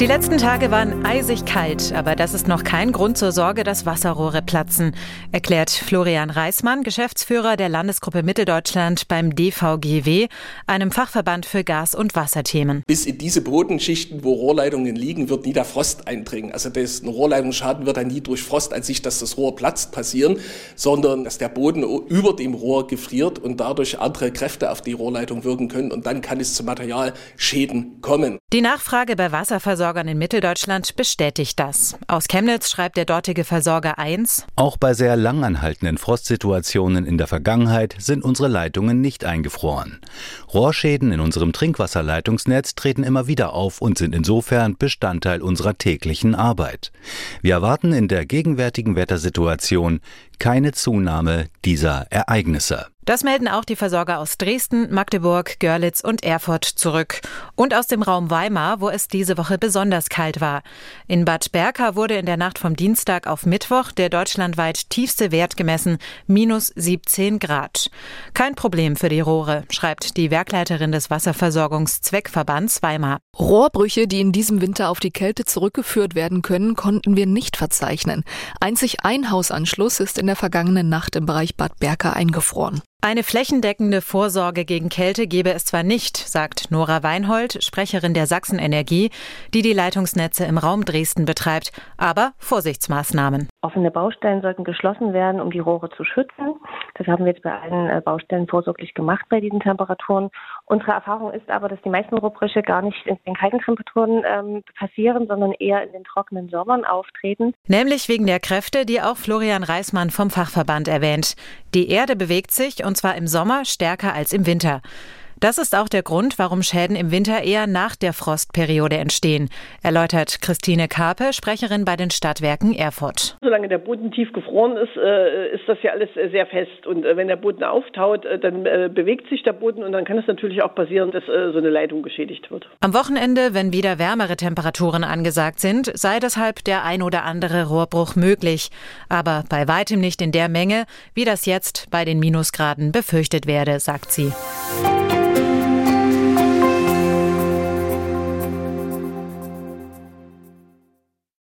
Die letzten Tage waren eisig kalt, aber das ist noch kein Grund zur Sorge, dass Wasserrohre platzen, erklärt Florian Reismann, Geschäftsführer der Landesgruppe Mitteldeutschland beim DVGW, einem Fachverband für Gas- und Wasserthemen. Bis in diese Bodenschichten, wo Rohrleitungen liegen, wird nie der Frost eindringen. Also das, ein Rohrleitungsschaden wird dann nie durch Frost an sich, dass das Rohr platzt, passieren, sondern dass der Boden über dem Rohr gefriert und dadurch andere Kräfte auf die Rohrleitung wirken können und dann kann es zu Materialschäden kommen. Die Nachfrage bei Wasserversorgung Versorgern in Mitteldeutschland bestätigt das. Aus Chemnitz schreibt der dortige Versorger 1. Auch bei sehr langanhaltenden Frostsituationen in der Vergangenheit sind unsere Leitungen nicht eingefroren. Rohrschäden in unserem Trinkwasserleitungsnetz treten immer wieder auf und sind insofern Bestandteil unserer täglichen Arbeit. Wir erwarten in der gegenwärtigen Wettersituation keine Zunahme dieser Ereignisse. Das melden auch die Versorger aus Dresden, Magdeburg, Görlitz und Erfurt zurück. Und aus dem Raum Weimar, wo es diese Woche besonders kalt war. In Bad Berka wurde in der Nacht vom Dienstag auf Mittwoch der deutschlandweit tiefste Wert gemessen, minus 17 Grad. Kein Problem für die Rohre, schreibt die Werkleiterin des Wasserversorgungszweckverbands Weimar. Rohrbrüche, die in diesem Winter auf die Kälte zurückgeführt werden können, konnten wir nicht verzeichnen. Einzig ein Hausanschluss ist in der vergangenen Nacht im Bereich Bad Berka eingefroren. Eine flächendeckende Vorsorge gegen Kälte gebe es zwar nicht, sagt Nora Weinhold, Sprecherin der Sachsenenergie, die die Leitungsnetze im Raum Dresden betreibt, aber Vorsichtsmaßnahmen. Offene Baustellen sollten geschlossen werden, um die Rohre zu schützen. Das haben wir jetzt bei allen äh, Baustellen vorsorglich gemacht bei diesen Temperaturen. Unsere Erfahrung ist aber, dass die meisten Rohrbrüche gar nicht in den kalten Temperaturen ähm, passieren, sondern eher in den trockenen Sommern auftreten. Nämlich wegen der Kräfte, die auch Florian Reismann vom Fachverband erwähnt. Die Erde bewegt sich und zwar im Sommer stärker als im Winter. Das ist auch der Grund, warum Schäden im Winter eher nach der Frostperiode entstehen, erläutert Christine Karpe, Sprecherin bei den Stadtwerken Erfurt. Solange der Boden tief gefroren ist, äh, ist das ja alles äh, sehr fest. Und äh, wenn der Boden auftaut, dann bewegt sich der Boden und dann kann es natürlich auch passieren, dass so eine Leitung geschädigt wird. Am Wochenende, wenn wieder wärmere Temperaturen angesagt sind, sei deshalb der ein oder andere Rohrbruch möglich. Aber bei weitem nicht in der Menge, wie das jetzt bei den Minusgraden befürchtet werde, sagt sie.